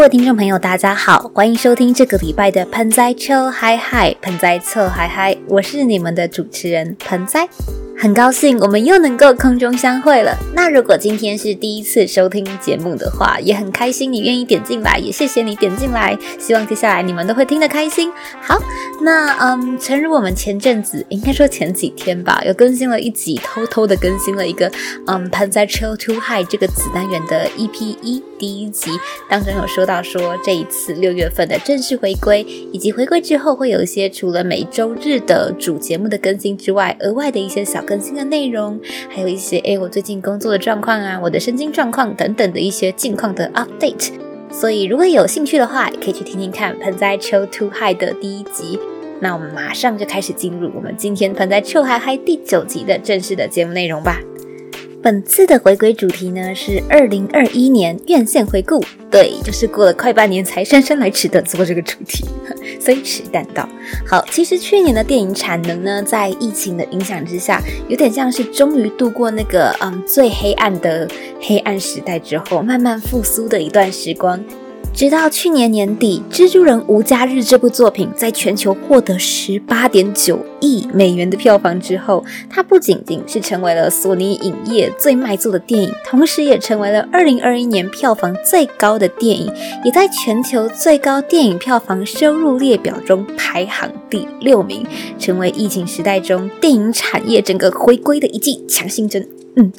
各位听众朋友，大家好，欢迎收听这个礼拜的盆栽车嗨嗨，盆栽车嗨嗨，我是你们的主持人盆栽。很高兴我们又能够空中相会了。那如果今天是第一次收听节目的话，也很开心你愿意点进来，也谢谢你点进来。希望接下来你们都会听得开心。好，那嗯，诚如我们前阵子应该说前几天吧，有更新了一集，偷偷的更新了一个嗯，盆栽 Chill to High 这个子单元的 EP 一第一集当中有说到说这一次六月份的正式回归，以及回归之后会有一些除了每周日的主节目的更新之外，额外的一些小。更新的内容，还有一些诶，我最近工作的状况啊，我的身心状况等等的一些近况的 update。所以如果有兴趣的话，也可以去听听看《盆栽 Chill to High》的第一集。那我们马上就开始进入我们今天《盆栽 Chill High》第九集的正式的节目内容吧。本次的回归主题呢是二零二一年院线回顾，对，就是过了快半年才姗姗来迟的做这个主题，虽迟但到。好，其实去年的电影产能呢，在疫情的影响之下，有点像是终于度过那个嗯最黑暗的黑暗时代之后，慢慢复苏的一段时光。直到去年年底，《蜘蛛人无家日》这部作品在全球获得十八点九亿美元的票房之后，它不仅仅是成为了索尼影业最卖座的电影，同时也成为了二零二一年票房最高的电影，也在全球最高电影票房收入列表中排行第六名，成为疫情时代中电影产业整个回归的一剂强心针。嗯，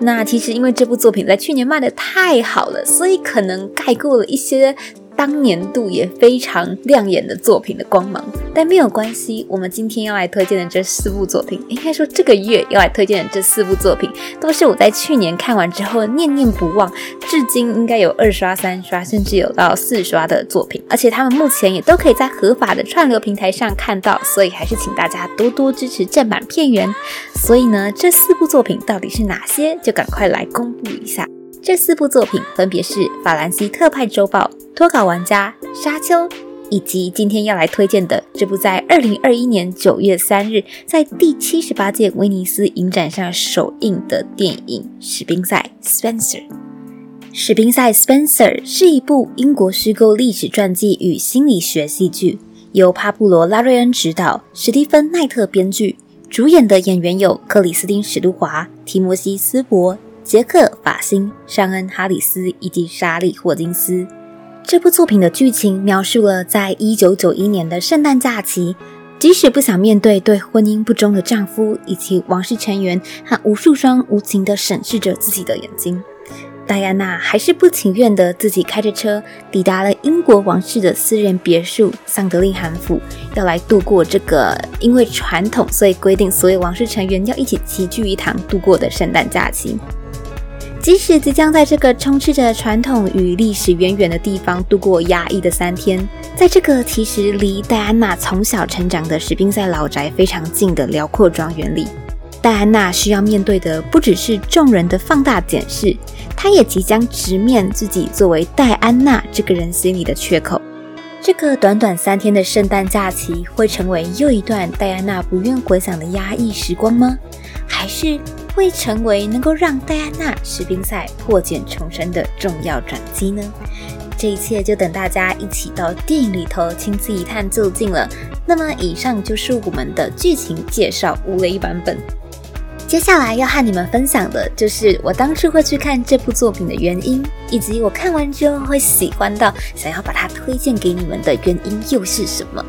那其实因为这部作品在去年卖的太好了，所以可能盖过了一些。当年度也非常亮眼的作品的光芒，但没有关系。我们今天要来推荐的这四部作品，应该说这个月要来推荐的这四部作品，都是我在去年看完之后念念不忘，至今应该有二刷、三刷，甚至有到四刷的作品。而且他们目前也都可以在合法的串流平台上看到，所以还是请大家多多支持正版片源。所以呢，这四部作品到底是哪些？就赶快来公布一下。这四部作品分别是《法兰西特派周报》。脱稿玩家沙丘，以及今天要来推荐的这部在二零二一年九月三日在第七十八届威尼斯影展上首映的电影《史宾赛 （Spencer）》。《史宾赛 （Spencer） 是一部英国虚构历史传记与心理学戏剧，由帕布罗·拉瑞恩执导，史蒂芬·奈特编剧，主演的演员有克里斯汀·史都华、提摩西·斯伯、杰克·法辛、尚恩·哈里斯以及莎莉·霍金斯。这部作品的剧情描述了在一九九一年的圣诞假期，即使不想面对对婚姻不忠的丈夫以及王室成员和无数双无情地审视着自己的眼睛，戴安娜还是不情愿地自己开着车抵达了英国王室的私人别墅桑德利罕府，要来度过这个因为传统所以规定所有王室成员要一起齐聚一堂度过的圣诞假期。即使即将在这个充斥着传统与历史渊源的地方度过压抑的三天，在这个其实离戴安娜从小成长的史宾塞老宅非常近的辽阔庄园里，戴安娜需要面对的不只是众人的放大检视，她也即将直面自己作为戴安娜这个人心里的缺口。这个短短三天的圣诞假期会成为又一段戴安娜不愿回想的压抑时光吗？还是？会成为能够让戴安娜士兵赛破茧重生的重要转机呢？这一切就等大家一起到电影里头亲自一探究竟了。那么，以上就是我们的剧情介绍无雷版本。接下来要和你们分享的就是我当初会去看这部作品的原因，以及我看完之后会喜欢到想要把它推荐给你们的原因又是什么？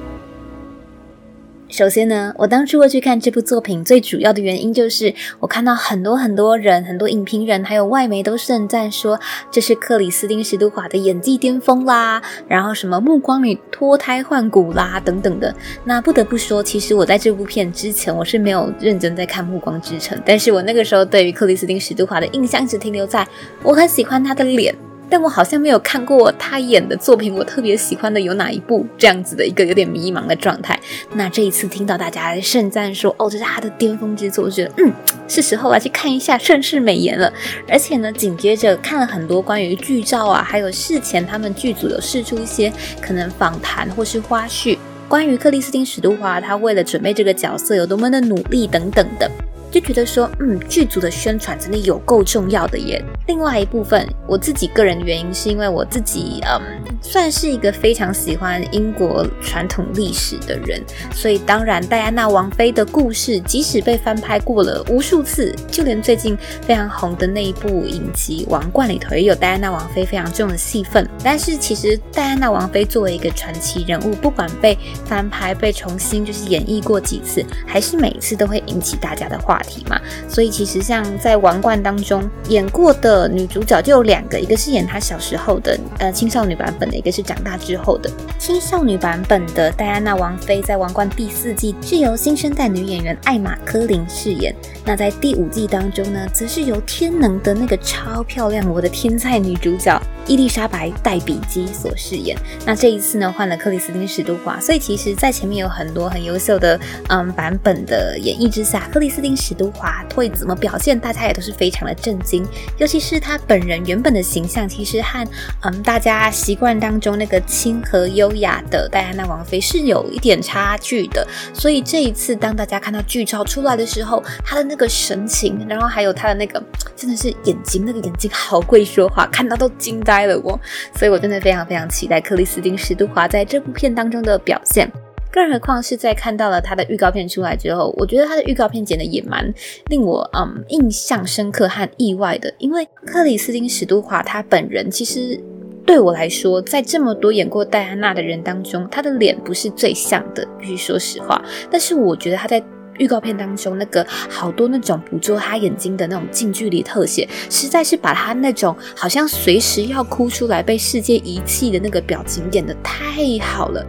首先呢，我当初会去看这部作品，最主要的原因就是我看到很多很多人、很多影评人还有外媒都盛赞说这是克里斯汀·史都华的演技巅峰啦，然后什么目光里脱胎换骨啦等等的。那不得不说，其实我在这部片之前我是没有认真在看《暮光之城》，但是我那个时候对于克里斯汀·史都华的印象只停留在我很喜欢他的脸。但我好像没有看过他演的作品，我特别喜欢的有哪一部？这样子的一个有点迷茫的状态。那这一次听到大家盛赞说，哦，这是他的巅峰之作，我觉得嗯，是时候来去看一下，盛世美颜了。而且呢，紧接着看了很多关于剧照啊，还有事前他们剧组有试出一些可能访谈或是花絮，关于克里斯汀·史都华他为了准备这个角色有多么的努力等等的。就觉得说，嗯，剧组的宣传真的有够重要的耶。另外一部分，我自己个人的原因是因为我自己，嗯，算是一个非常喜欢英国传统历史的人，所以当然戴安娜王妃的故事，即使被翻拍过了无数次，就连最近非常红的那一部影集《王冠》里头也有戴安娜王妃非常重的戏份。但是其实戴安娜王妃作为一个传奇人物，不管被翻拍、被重新就是演绎过几次，还是每一次都会引起大家的话题嘛。所以其实像在《王冠》当中演过的女主角就有两个，一个是演她小时候的呃青少女版本的，一个是长大之后的青少女版本的戴安娜王妃，在《王冠》第四季是由新生代女演员艾玛科林饰演。那在第五季当中呢，则是由天能的那个超漂亮我的天才女主角伊丽莎白戴比基所饰演。那这一次呢，换了克里斯汀史都华，所以其实在前面有很多很优秀的嗯版本的演绎之下，克里斯汀史都华会怎么表现，大家也都是非常的震惊。尤其是她本人原本的形象，其实和嗯大家习惯的当中那个亲和优雅的戴安娜王妃是有一点差距的。所以这一次，当大家看到剧照出来的时候，她的那个神情，然后还有她的那个真的是眼睛，那个眼睛好会说话，看到都惊呆了我。所以我真的非常非常期待克里斯汀·史都华在这部片当中的表现。更何况是在看到了他的预告片出来之后，我觉得他的预告片剪的也蛮令我嗯印象深刻和意外的。因为克里斯汀·史都华他本人其实对我来说，在这么多演过戴安娜的人当中，她的脸不是最像的，必须说实话。但是我觉得她在预告片当中那个好多那种捕捉她眼睛的那种近距离特写，实在是把她那种好像随时要哭出来、被世界遗弃的那个表情演得太好了。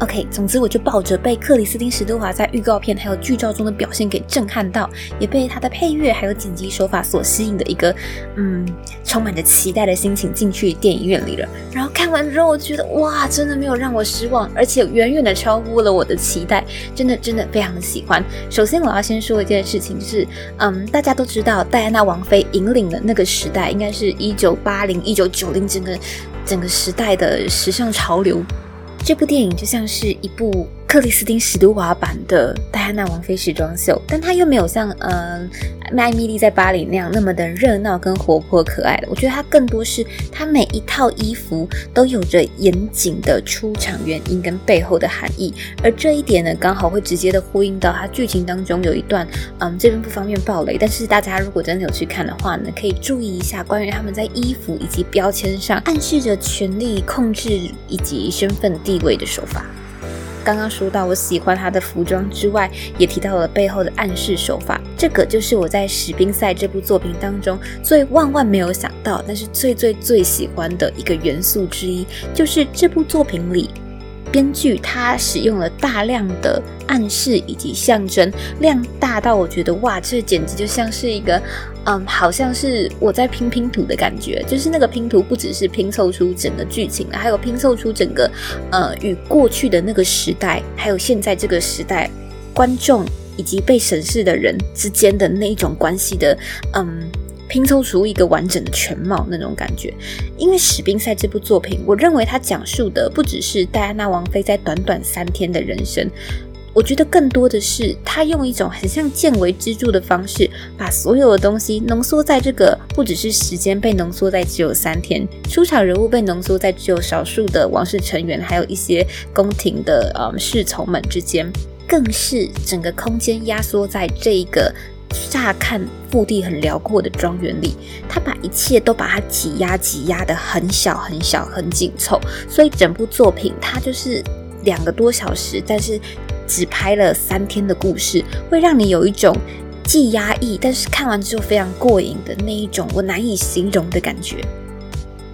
OK，总之我就抱着被克里斯汀·史都华在预告片还有剧照中的表现给震撼到，也被他的配乐还有剪辑手法所吸引的一个，嗯，充满着期待的心情进去电影院里了。然后看完之后，我觉得哇，真的没有让我失望，而且远远的超乎了我的期待，真的真的非常的喜欢。首先我要先说一件事情，就是嗯，大家都知道戴安娜王妃引领的那个时代，应该是一九八零、一九九零整个整个时代的时尚潮流。这部电影就像是一部克里斯汀·史都华版的戴安娜王妃时装秀，但它又没有像嗯麦米丽在巴黎那样那么的热闹跟活泼可爱的。我觉得它更多是它每一套衣服都有着严谨的出场原因跟背后的含义，而这一点呢，刚好会直接的呼应到它剧情当中有一段嗯这边不方便暴雷，但是大家如果真的有去看的话呢，可以注意一下关于他们在衣服以及标签上暗示着权力控制以及身份地位的手法。刚刚说到我喜欢他的服装之外，也提到了背后的暗示手法。这个就是我在《史宾赛》这部作品当中最万万没有想到，但是最最最喜欢的一个元素之一，就是这部作品里。编剧他使用了大量的暗示以及象征，量大到我觉得哇，这简直就像是一个，嗯，好像是我在拼拼图的感觉。就是那个拼图不只是拼凑出整个剧情还有拼凑出整个，呃，与过去的那个时代，还有现在这个时代观众以及被审视的人之间的那一种关系的，嗯。拼凑出一个完整的全貌那种感觉，因为《史宾赛》这部作品，我认为它讲述的不只是戴安娜王妃在短短三天的人生，我觉得更多的是他用一种很像见微知著的方式，把所有的东西浓缩在这个不只是时间被浓缩在只有三天，出场人物被浓缩在只有少数的王室成员，还有一些宫廷的呃侍从们之间，更是整个空间压缩在这一个。乍看腹地很辽阔的庄园里，他把一切都把它挤压挤压的很小很小很紧凑，所以整部作品它就是两个多小时，但是只拍了三天的故事，会让你有一种既压抑，但是看完之后非常过瘾的那一种我难以形容的感觉。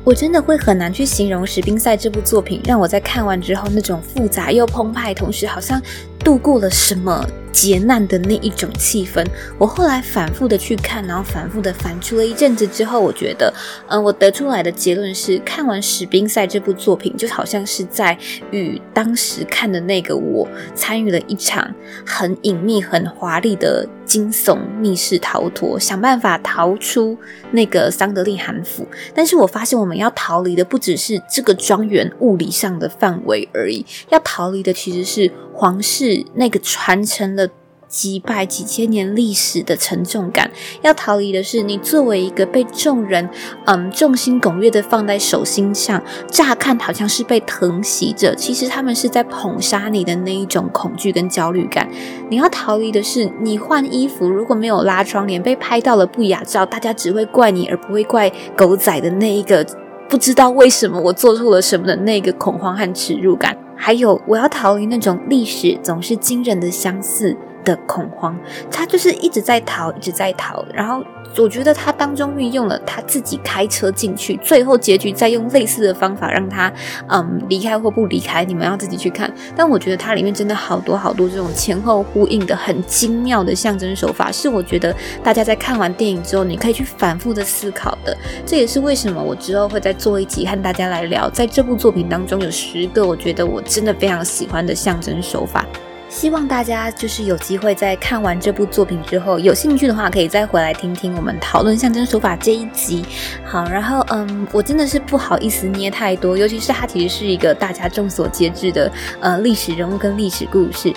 我真的会很难去形容《史宾赛》这部作品，让我在看完之后那种复杂又澎湃，同时好像度过了什么。劫难的那一种气氛，我后来反复的去看，然后反复的反刍了一阵子之后，我觉得，嗯，我得出来的结论是，看完《史宾赛》这部作品，就好像是在与当时看的那个我参与了一场很隐秘、很华丽的惊悚密室逃脱，想办法逃出那个桑德利韩府。但是我发现，我们要逃离的不只是这个庄园物理上的范围而已，要逃离的其实是皇室那个传承了。几百几千年历史的沉重感。要逃离的是，你作为一个被众人嗯众星拱月的放在手心上，乍看好像是被疼惜着，其实他们是在捧杀你的那一种恐惧跟焦虑感。你要逃离的是，你换衣服如果没有拉窗帘，被拍到了不雅照，大家只会怪你，而不会怪狗仔的那一个。不知道为什么我做错了什么的那个恐慌和耻辱感，还有我要逃离那种历史总是惊人的相似。的恐慌，他就是一直在逃，一直在逃。然后我觉得他当中运用了他自己开车进去，最后结局再用类似的方法让他嗯离开或不离开，你们要自己去看。但我觉得它里面真的好多好多这种前后呼应的很精妙的象征手法，是我觉得大家在看完电影之后，你可以去反复的思考的。这也是为什么我之后会再做一集和大家来聊，在这部作品当中有十个我觉得我真的非常喜欢的象征手法。希望大家就是有机会在看完这部作品之后，有兴趣的话可以再回来听听我们讨论象征手法这一集。好，然后嗯，我真的是不好意思捏太多，尤其是它其实是一个大家众所皆知的呃历史人物跟历史故事。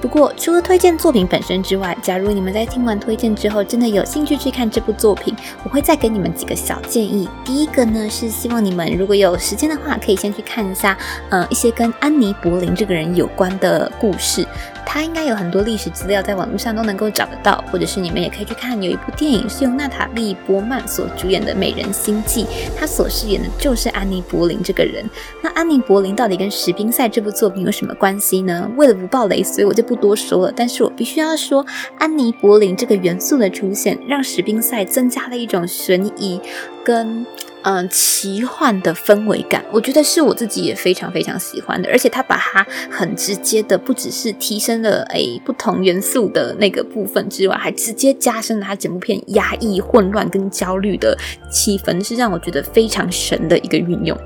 不过，除了推荐作品本身之外，假如你们在听完推荐之后，真的有兴趣去看这部作品，我会再给你们几个小建议。第一个呢，是希望你们如果有时间的话，可以先去看一下，呃，一些跟安妮·柏林这个人有关的故事。他应该有很多历史资料在网络上都能够找得到，或者是你们也可以去看，有一部电影是由娜塔莉·波曼所主演的《美人心计》，她所饰演的就是安妮·柏林这个人。那安妮·柏林到底跟史宾赛这部作品有什么关系呢？为了不爆雷，所以我就不多说了。但是我必须要说，安妮·柏林这个元素的出现，让史宾赛增加了一种悬疑跟。嗯，奇幻的氛围感，我觉得是我自己也非常非常喜欢的。而且他把它很直接的，不只是提升了诶不同元素的那个部分之外，还直接加深了他整部片压抑、混乱跟焦虑的气氛，是让我觉得非常神的一个运用。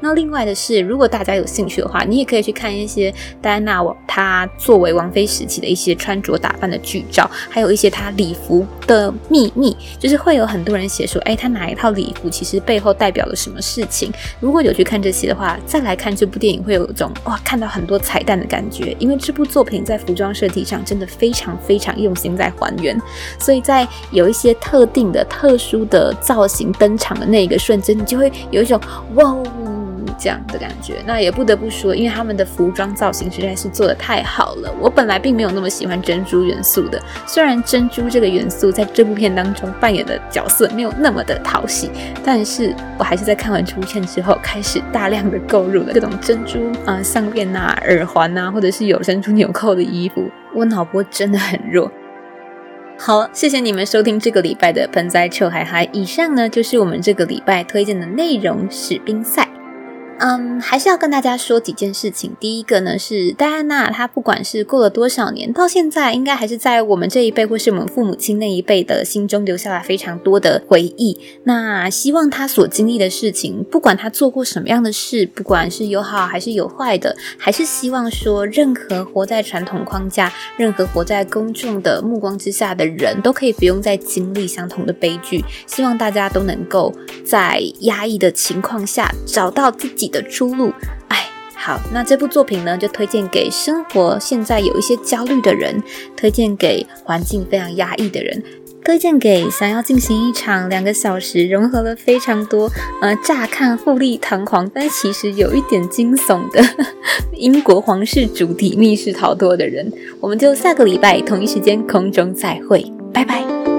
那另外的是，如果大家有兴趣的话，你也可以去看一些戴安娜她作为王妃时期的一些穿着打扮的剧照，还有一些她礼服的秘密，就是会有很多人写说，哎，她哪一套礼服其实背后代表了什么事情。如果有去看这些的话，再来看这部电影，会有一种哇，看到很多彩蛋的感觉。因为这部作品在服装设计上真的非常非常用心在还原，所以在有一些特定的、特殊的造型登场的那一个瞬间，你就会有一种哇。这样的感觉，那也不得不说，因为他们的服装造型实在是做的太好了。我本来并没有那么喜欢珍珠元素的，虽然珍珠这个元素在这部片当中扮演的角色没有那么的讨喜，但是我还是在看完这部片之后，开始大量的购入了各种珍珠啊项链呐、耳环呐，或者是有珍珠纽扣的衣服。我脑波真的很弱。好，谢谢你们收听这个礼拜的盆栽臭海海。以上呢就是我们这个礼拜推荐的内容，史宾赛。嗯，还是要跟大家说几件事情。第一个呢是戴安娜，她不管是过了多少年，到现在应该还是在我们这一辈或是我们父母亲那一辈的心中留下了非常多的回忆。那希望她所经历的事情，不管她做过什么样的事，不管是有好还是有坏的，还是希望说，任何活在传统框架、任何活在公众的目光之下的人都可以不用再经历相同的悲剧。希望大家都能够在压抑的情况下找到自己。的出路，哎，好，那这部作品呢，就推荐给生活现在有一些焦虑的人，推荐给环境非常压抑的人，推荐给想要进行一场两个小时融合了非常多，呃，乍看富丽堂皇，但其实有一点惊悚的 英国皇室主题密室逃脱的人。我们就下个礼拜同一时间空中再会，拜拜。